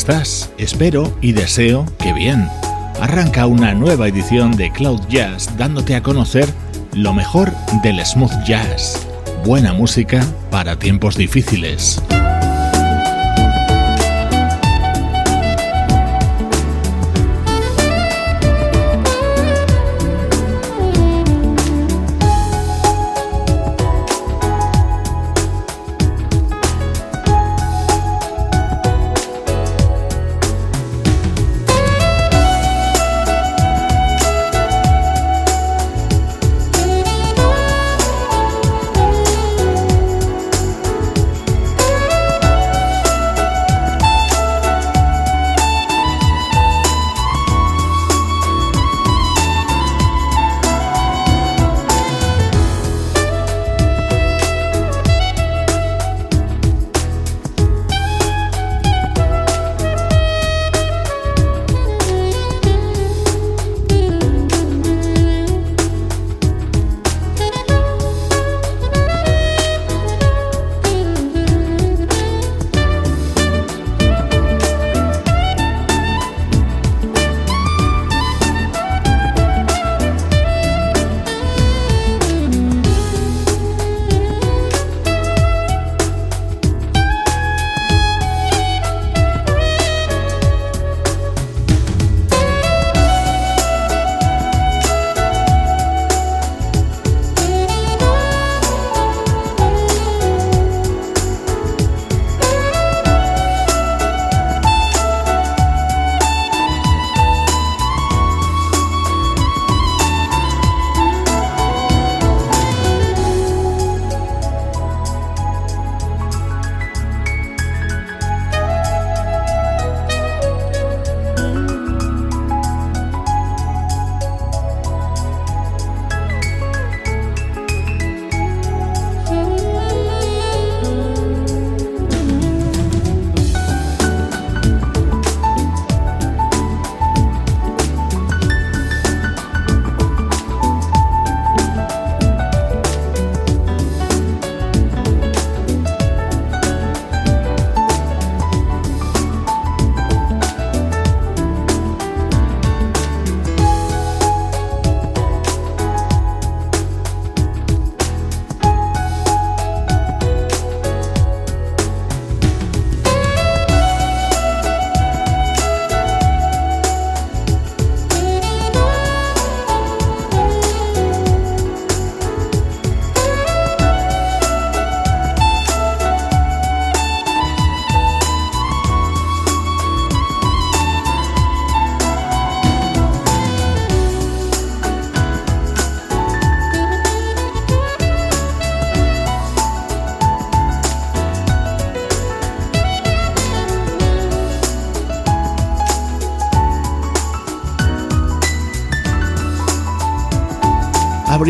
Estás? Espero y deseo que bien. Arranca una nueva edición de Cloud Jazz dándote a conocer lo mejor del smooth jazz. Buena música para tiempos difíciles.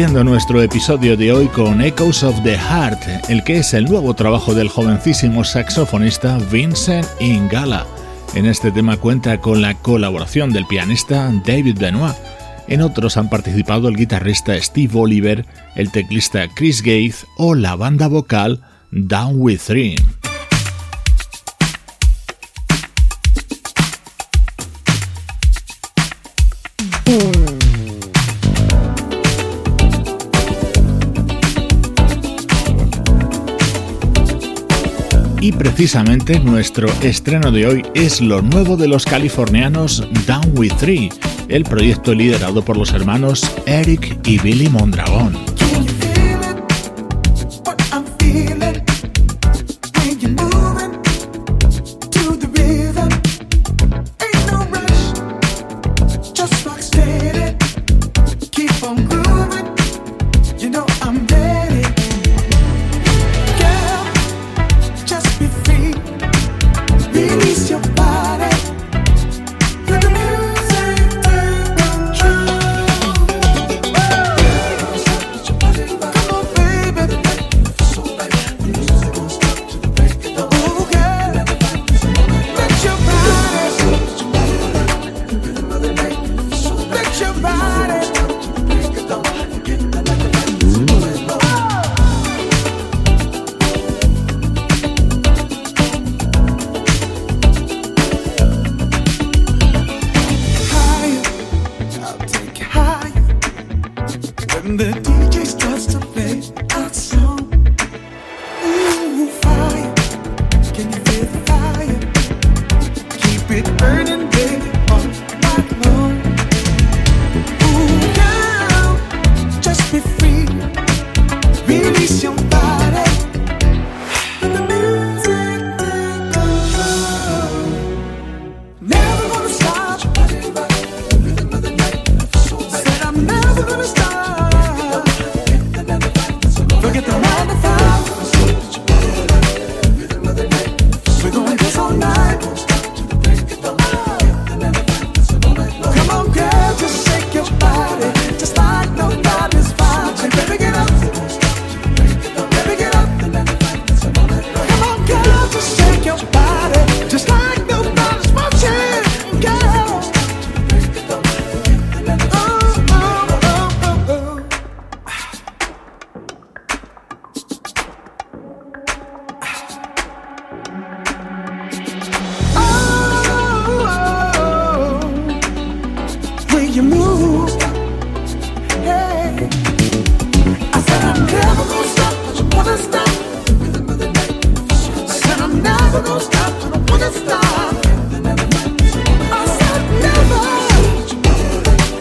Abriendo nuestro episodio de hoy con Echoes of the Heart, el que es el nuevo trabajo del jovencísimo saxofonista Vincent Ingala. En este tema cuenta con la colaboración del pianista David Benoit. En otros han participado el guitarrista Steve Oliver, el teclista Chris Gates o la banda vocal Down With Three. Precisamente nuestro estreno de hoy es lo nuevo de los californianos Down With Three, el proyecto liderado por los hermanos Eric y Billy Mondragón.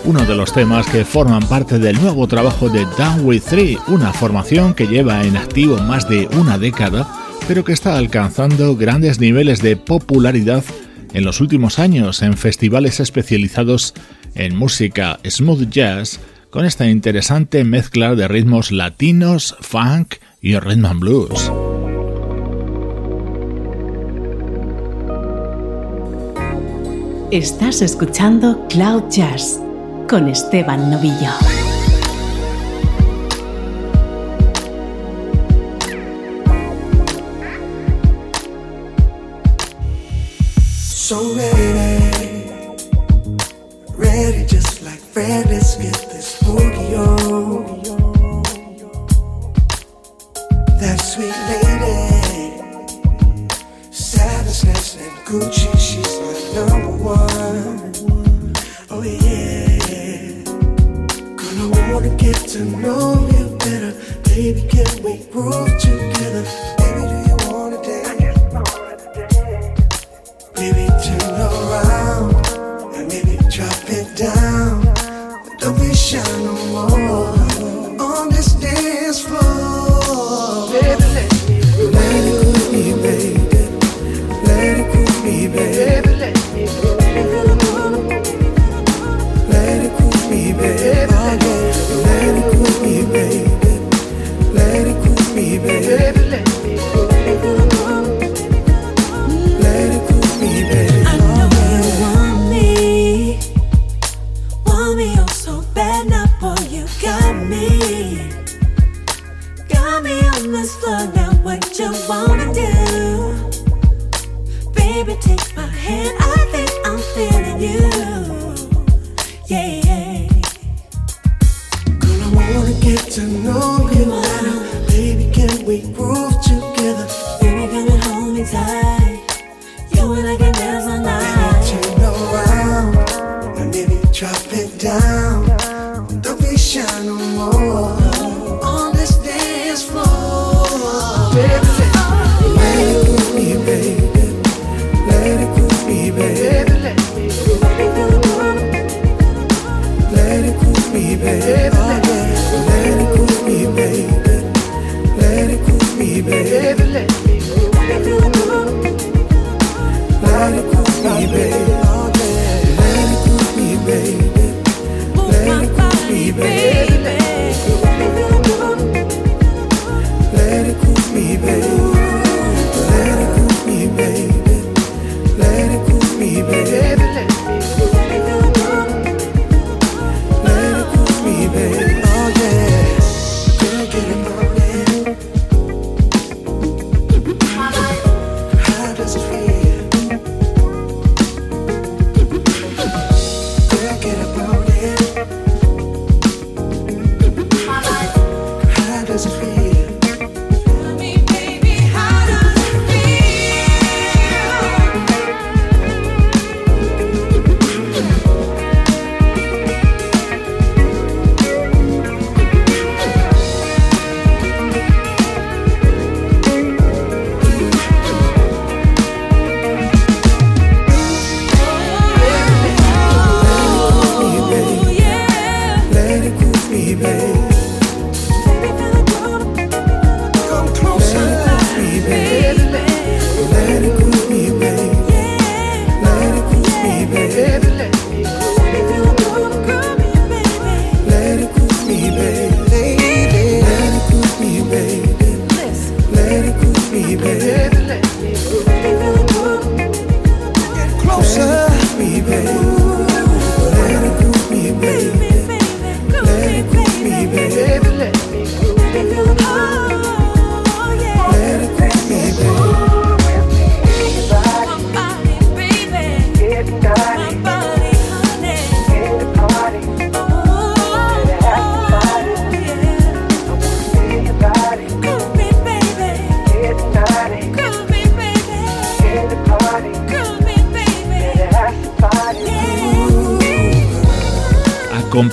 De los temas que forman parte del nuevo trabajo de Down With Three, una formación que lleva en activo más de una década, pero que está alcanzando grandes niveles de popularidad en los últimos años en festivales especializados en música smooth jazz, con esta interesante mezcla de ritmos latinos, funk y rhythm and blues. Estás escuchando Cloud Jazz con Esteban Novillo. So ready, ready just like Fred, let's get this boogie on. That sweet lady, sadness and Gucci, she's my number one. Get to know you better. Baby, can we groove together?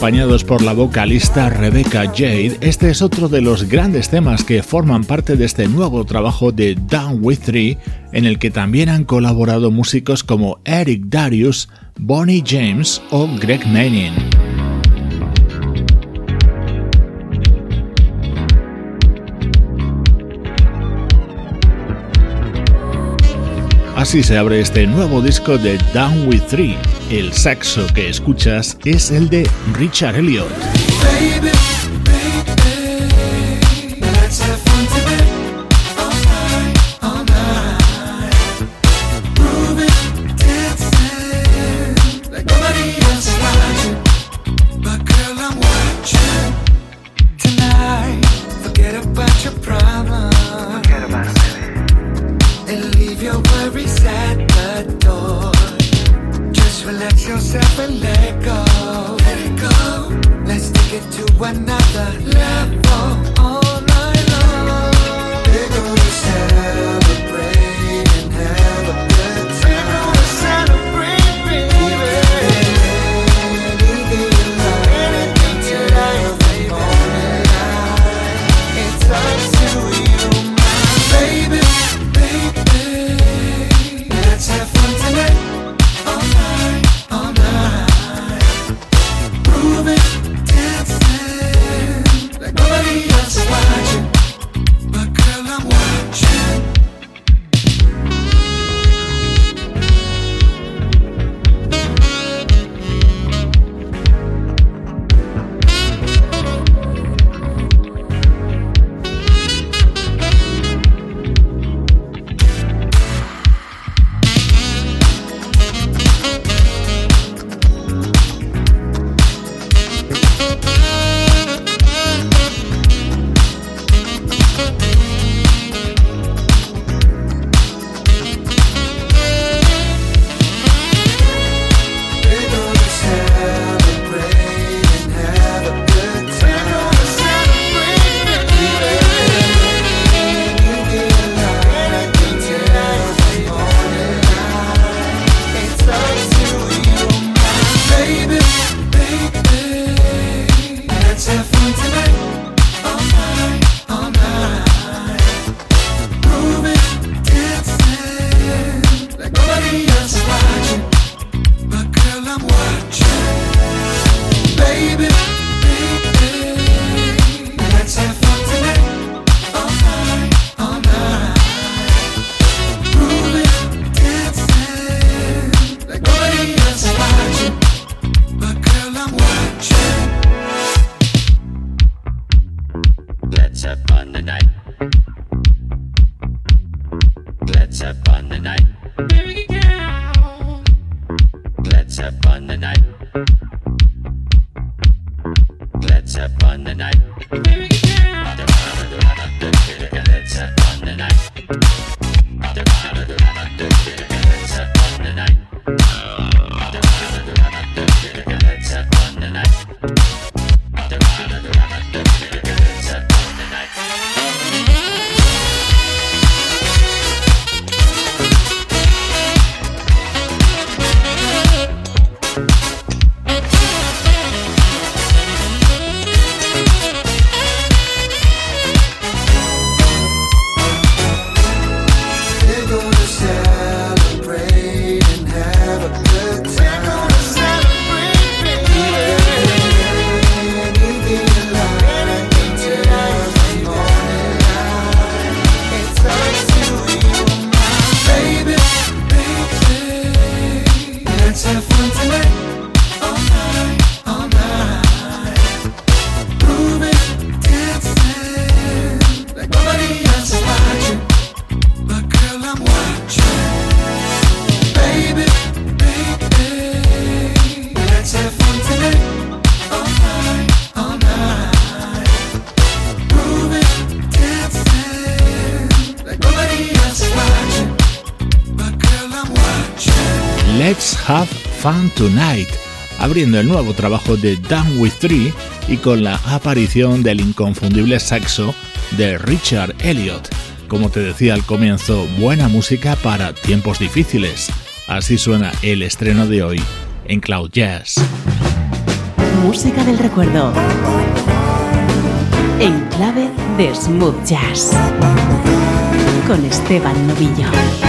acompañados por la vocalista Rebecca Jade, este es otro de los grandes temas que forman parte de este nuevo trabajo de Down With Three, en el que también han colaborado músicos como Eric Darius, Bonnie James o Greg Manning. Así se abre este nuevo disco de Down With Three. El saxo que escuchas es el de Richard Elliot. Tonight, abriendo el nuevo trabajo de Down With Three y con la aparición del inconfundible saxo de Richard Elliot. Como te decía al comienzo, buena música para tiempos difíciles. Así suena el estreno de hoy en Cloud Jazz. Música del recuerdo. En clave de smooth jazz. Con Esteban Novillo.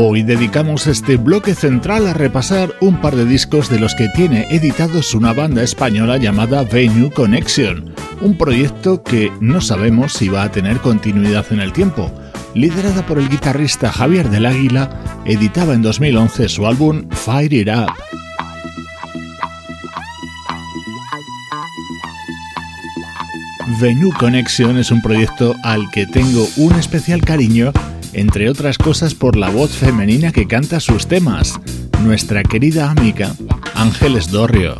Hoy dedicamos este bloque central a repasar un par de discos de los que tiene editados una banda española llamada Venue Connection, un proyecto que no sabemos si va a tener continuidad en el tiempo. Liderada por el guitarrista Javier del Águila, editaba en 2011 su álbum Fire It Up. Venue Connection es un proyecto al que tengo un especial cariño entre otras cosas por la voz femenina que canta sus temas, nuestra querida amiga Ángeles Dorrio.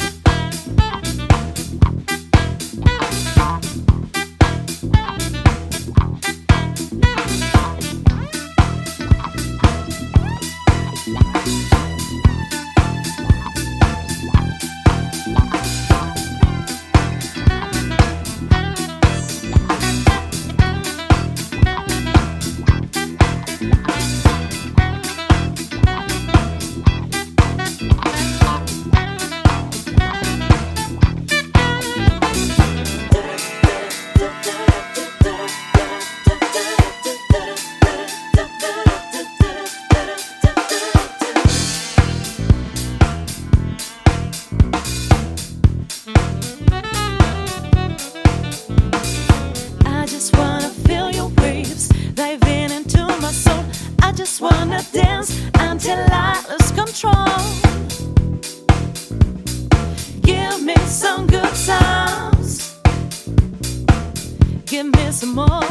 Give me some more.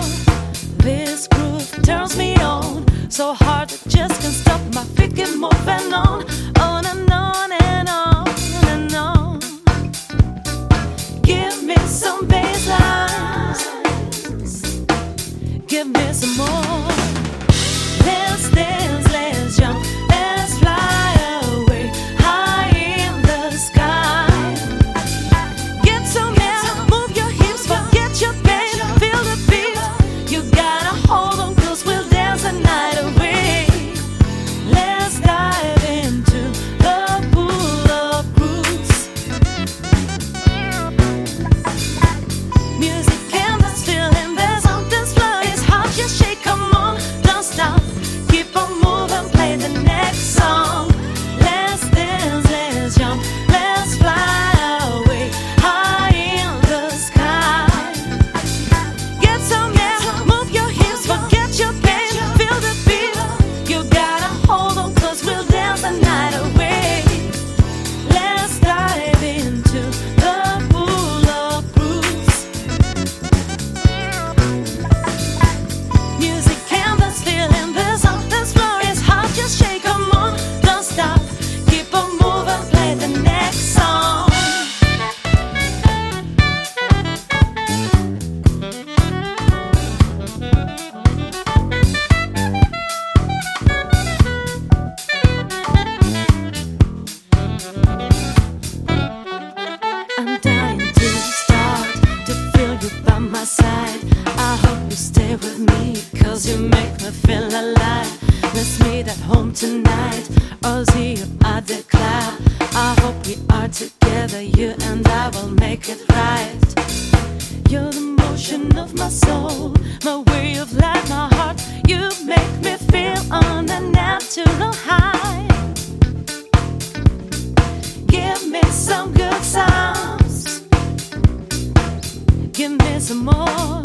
This groove turns me on. So hard that just can't stop my feet keep moving on. On and on and on and on. Give me some bass lines. Give me some more. Me cause you make me feel alive. Let's meet at home tonight or see you at the club. I hope we are together, you and I will make it right. You're the motion of my soul, my way of life, my heart. You make me feel on a natural high. Give me some good sounds. Give me some more.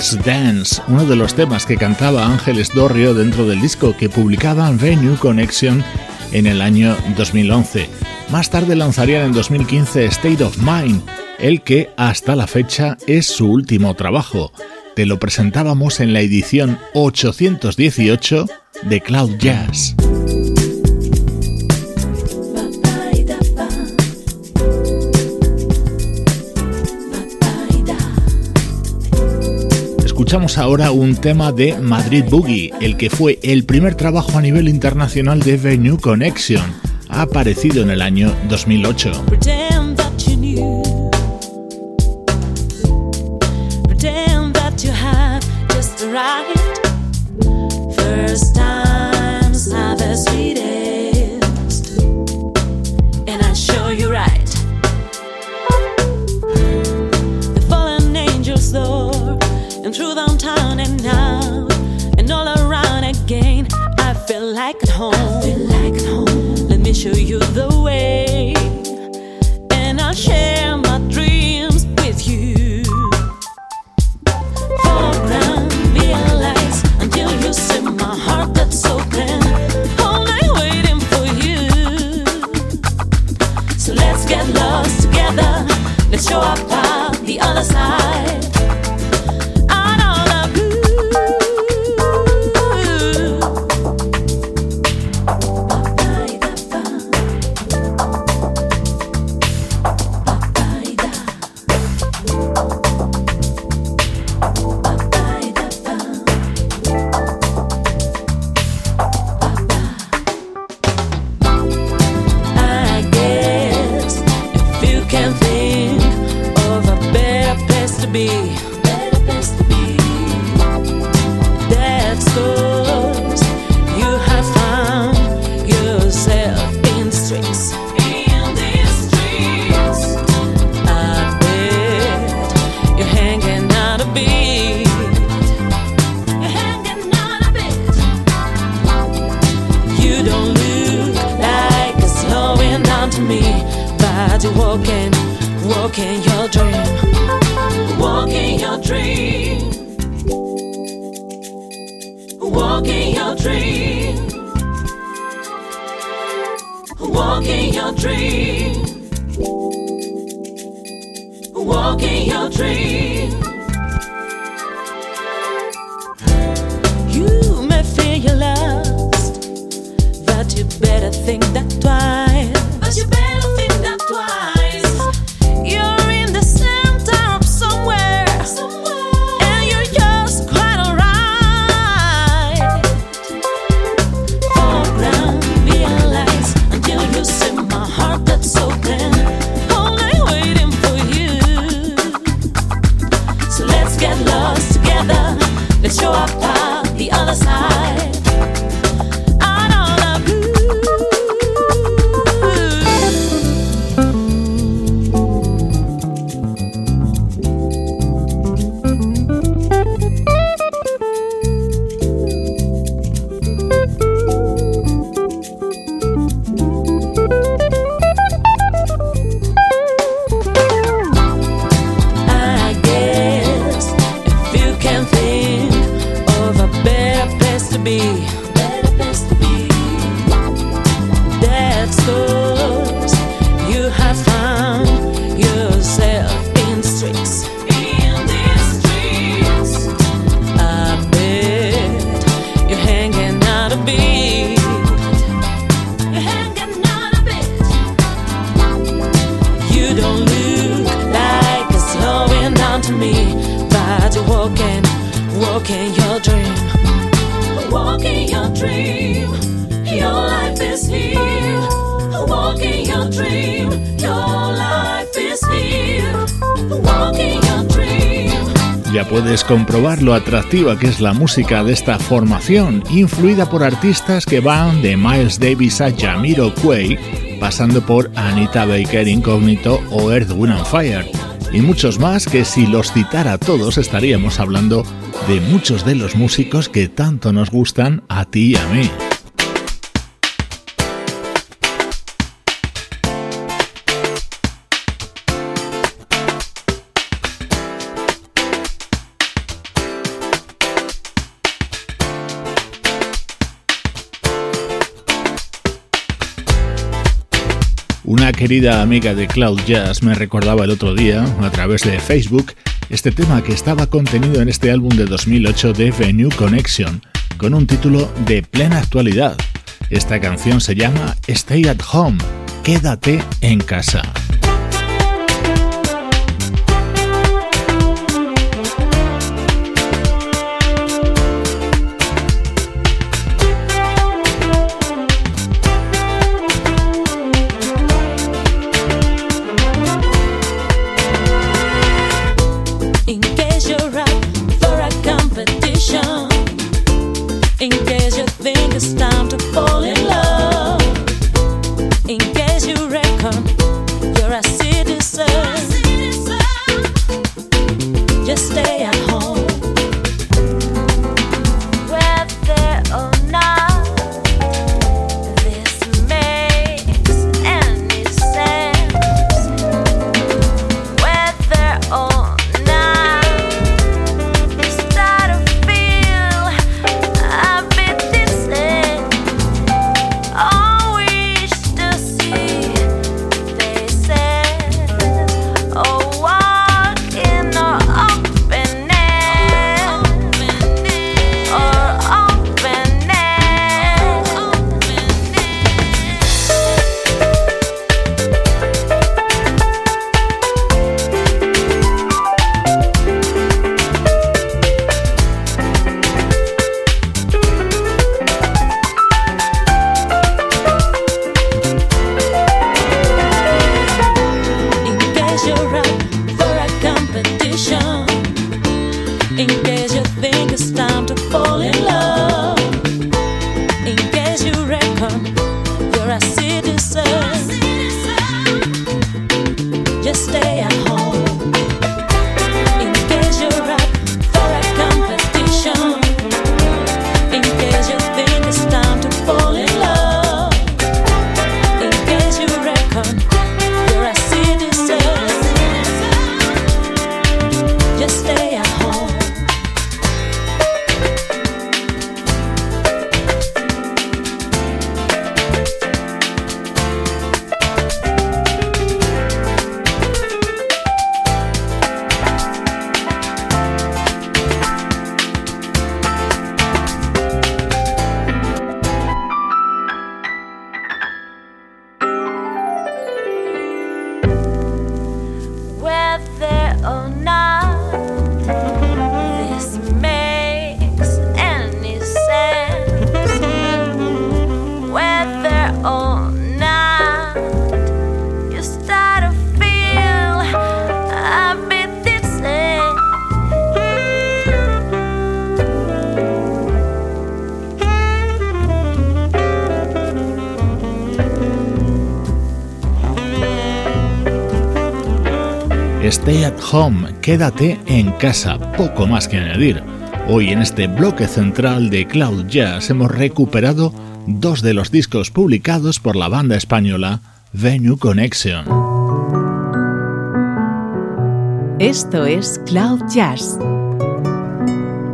Dance, uno de los temas que cantaba Ángeles Dorrio dentro del disco que publicaba Venue Connection en el año 2011. Más tarde lanzarían en 2015 State of Mind, el que hasta la fecha es su último trabajo. Te lo presentábamos en la edición 818 de Cloud Jazz. Escuchamos ahora un tema de Madrid Boogie, el que fue el primer trabajo a nivel internacional de Venue Connection. Ha aparecido en el año 2008. Lo atractiva que es la música de esta formación, influida por artistas que van de Miles Davis a Jamiro Quay, pasando por Anita Baker Incognito o Earth, Wind Fire, y muchos más que si los citara todos estaríamos hablando de muchos de los músicos que tanto nos gustan a ti y a mí. Querida amiga de Cloud Jazz me recordaba el otro día, a través de Facebook, este tema que estaba contenido en este álbum de 2008 de Venue Connection, con un título de plena actualidad. Esta canción se llama Stay at Home, quédate en casa. Stay at home, quédate en casa, poco más que añadir. Hoy en este bloque central de Cloud Jazz hemos recuperado dos de los discos publicados por la banda española Venue Connection. Esto es Cloud Jazz,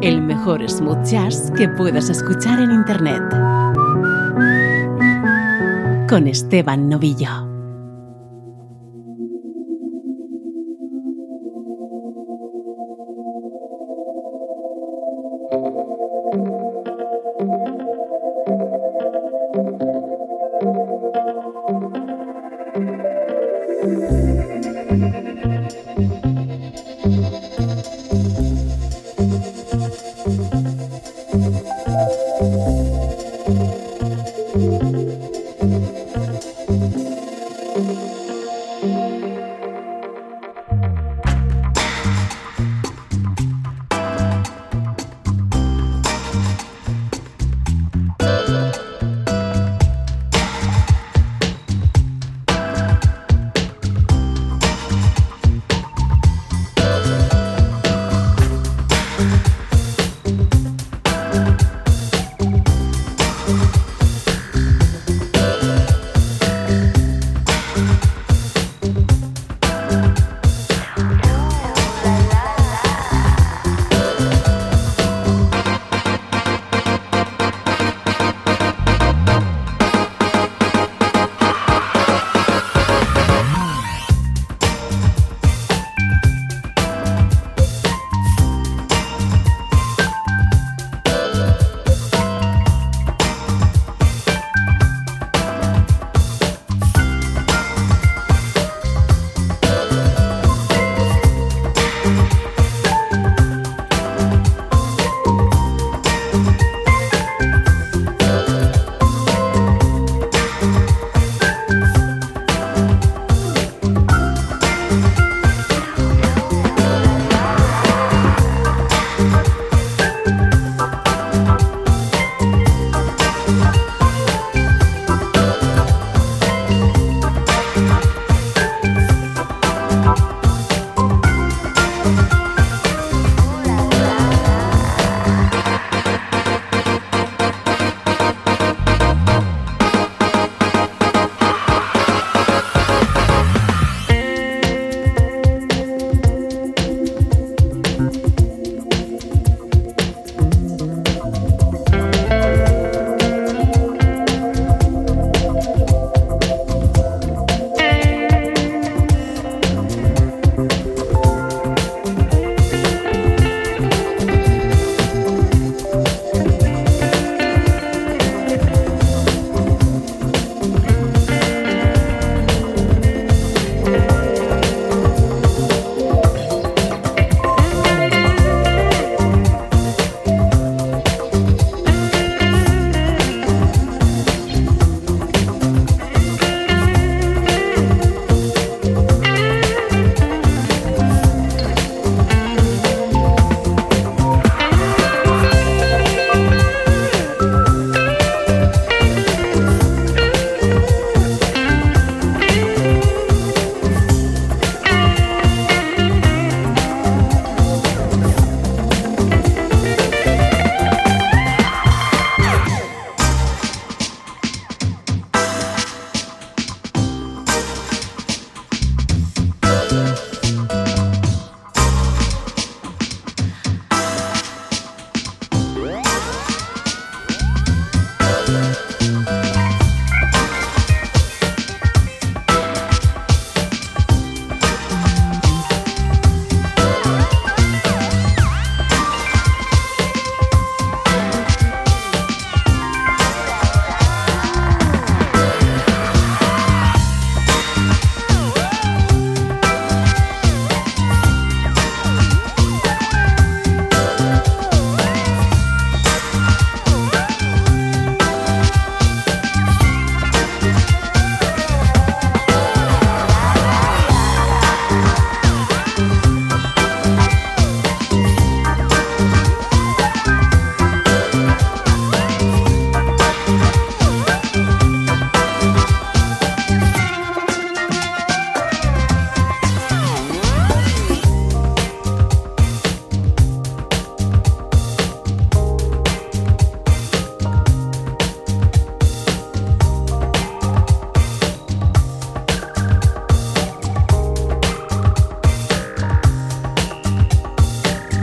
el mejor smooth jazz que puedas escuchar en Internet. Con Esteban Novillo.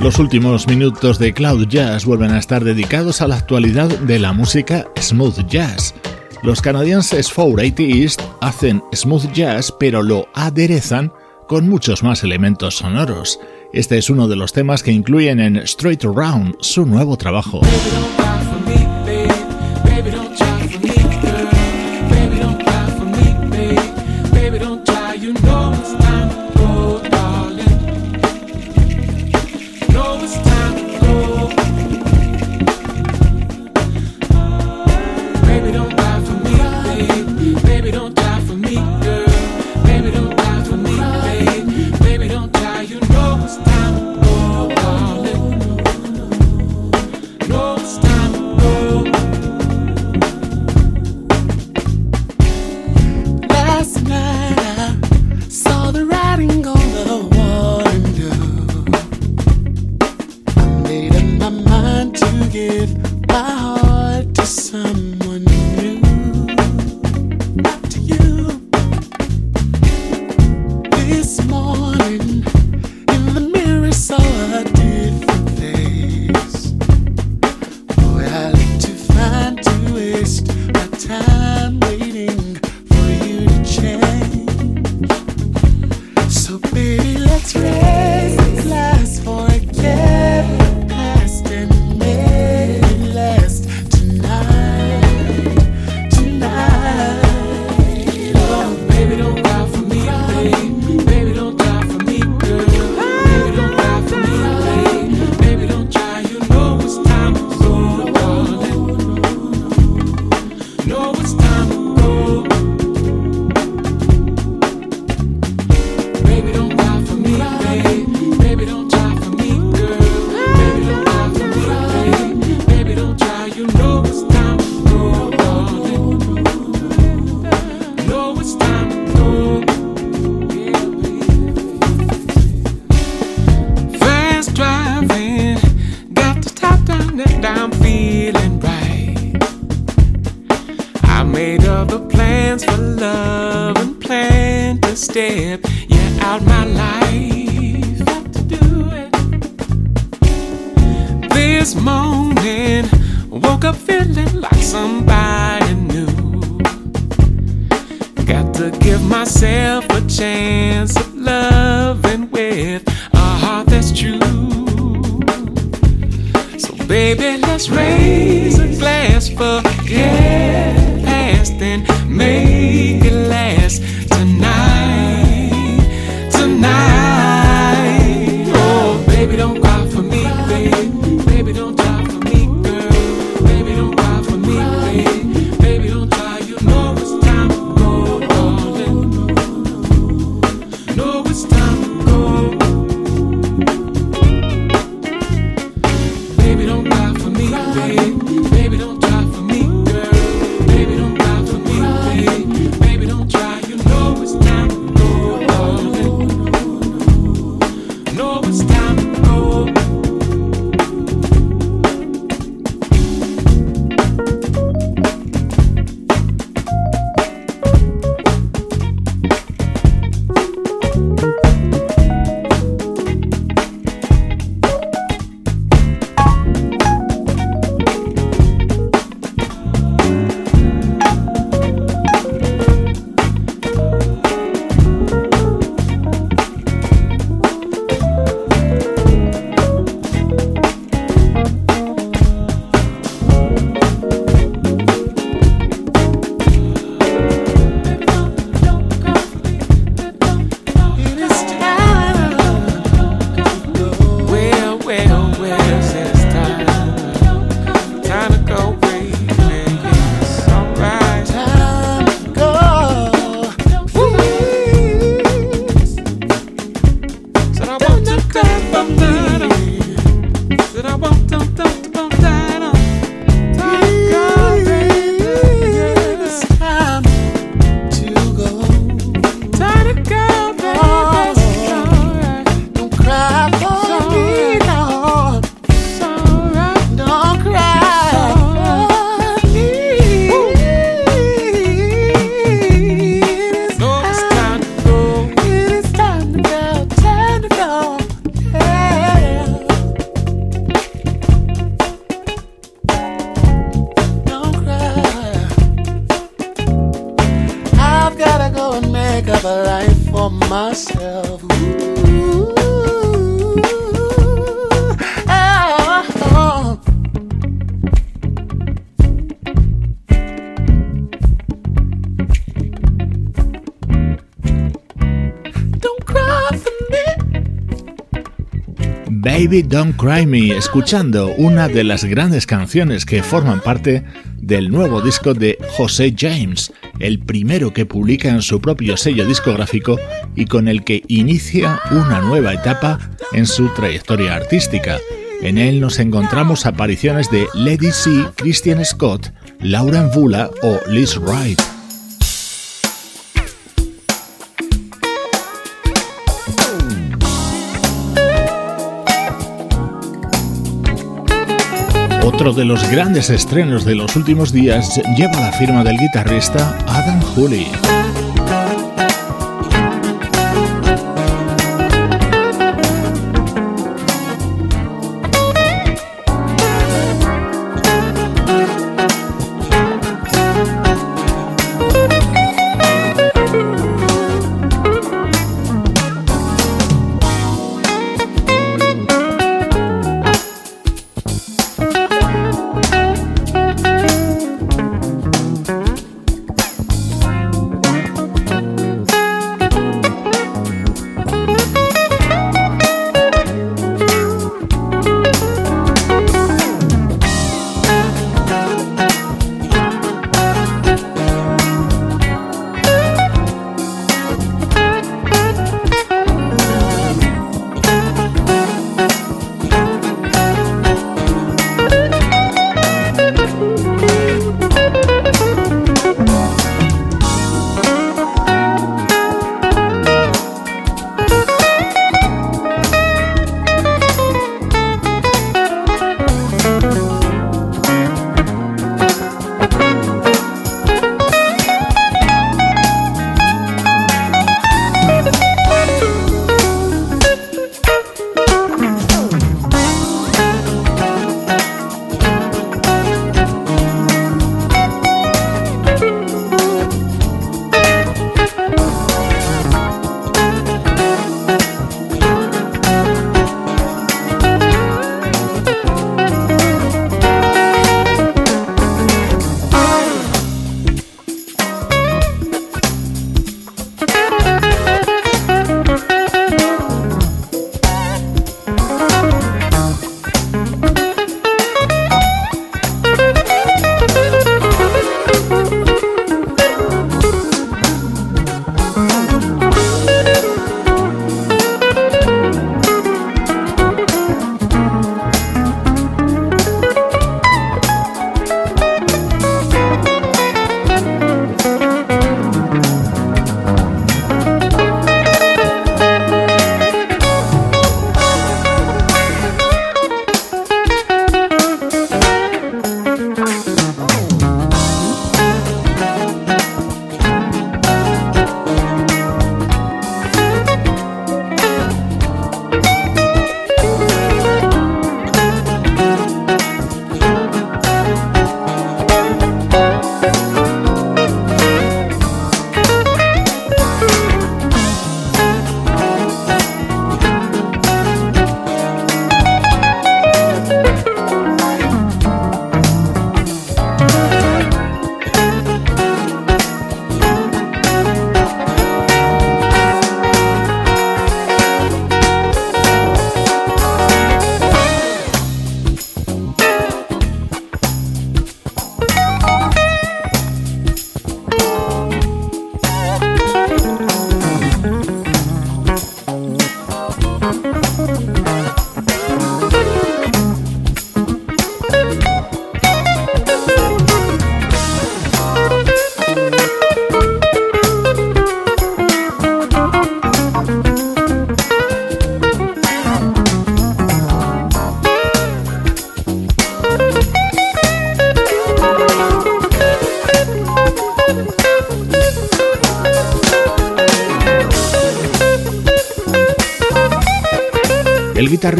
Los últimos minutos de Cloud Jazz vuelven a estar dedicados a la actualidad de la música smooth jazz. Los canadienses 480 East hacen smooth jazz pero lo aderezan con muchos más elementos sonoros. Este es uno de los temas que incluyen en Straight Around, su nuevo trabajo. Baby, Baby Don't Cry Me, escuchando una de las grandes canciones que forman parte del nuevo disco de José James, el primero que publica en su propio sello discográfico y con el que inicia una nueva etapa en su trayectoria artística. En él nos encontramos apariciones de Lady C, Christian Scott, Lauren Vula o Liz Wright. Otro de los grandes estrenos de los últimos días lleva la firma del guitarrista Adam Hooley.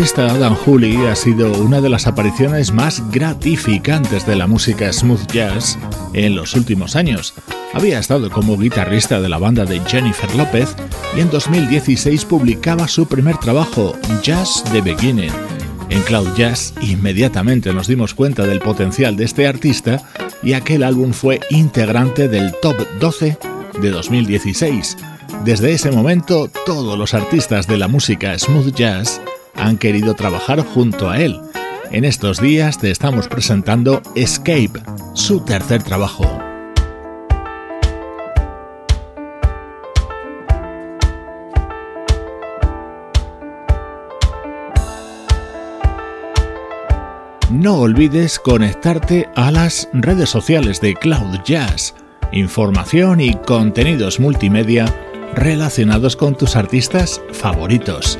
Guitarrista Adam Hooley ha sido una de las apariciones más gratificantes de la música smooth jazz en los últimos años. Había estado como guitarrista de la banda de Jennifer López y en 2016 publicaba su primer trabajo, Just the Beginning. En Cloud Jazz inmediatamente nos dimos cuenta del potencial de este artista y aquel álbum fue integrante del Top 12 de 2016. Desde ese momento, todos los artistas de la música smooth jazz han querido trabajar junto a él. En estos días te estamos presentando Escape, su tercer trabajo. No olvides conectarte a las redes sociales de Cloud Jazz, información y contenidos multimedia relacionados con tus artistas favoritos.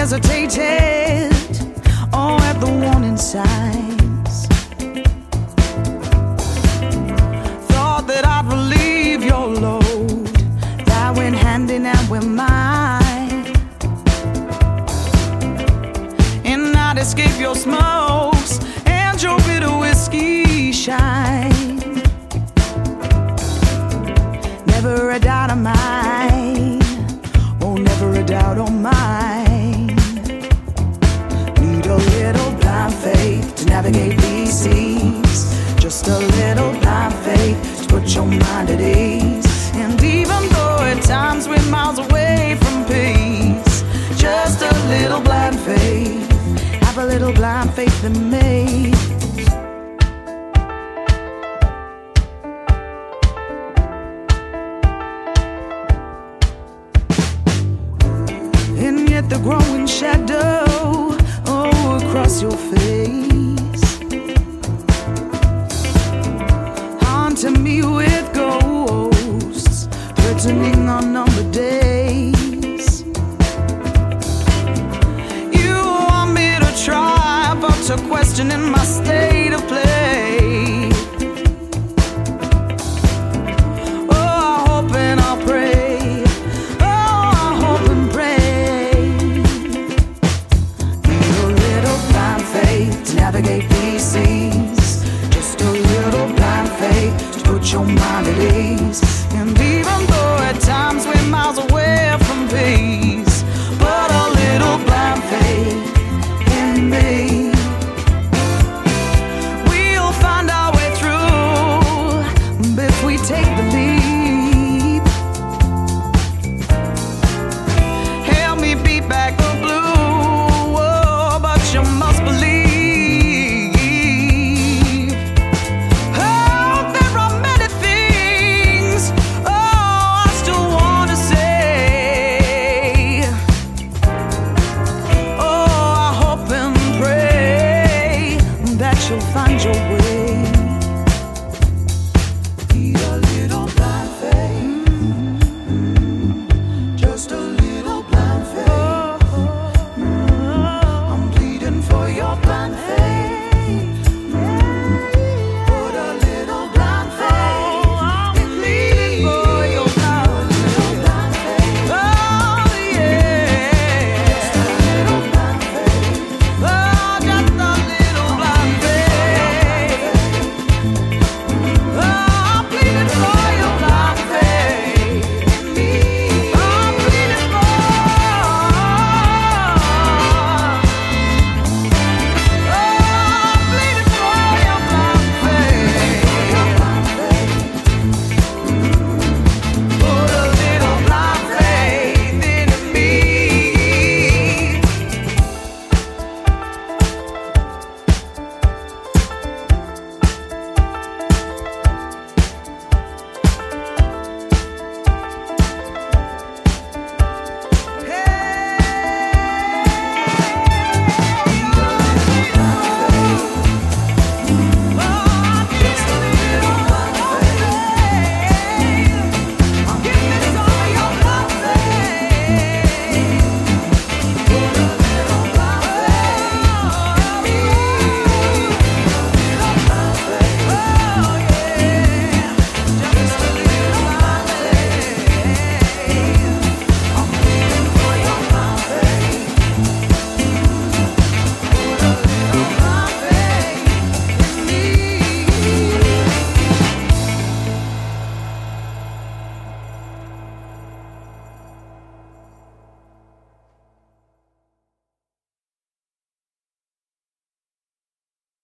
Hesitated, oh, at the warning signs. Thought that I'd relieve your load. That went hand in hand with mine. And I'd escape your smokes and your bitter whiskey shine. Just a little blind faith to put your mind at ease. And even though at times we're miles away from peace, just a little blind faith. Have a little blind faith in me.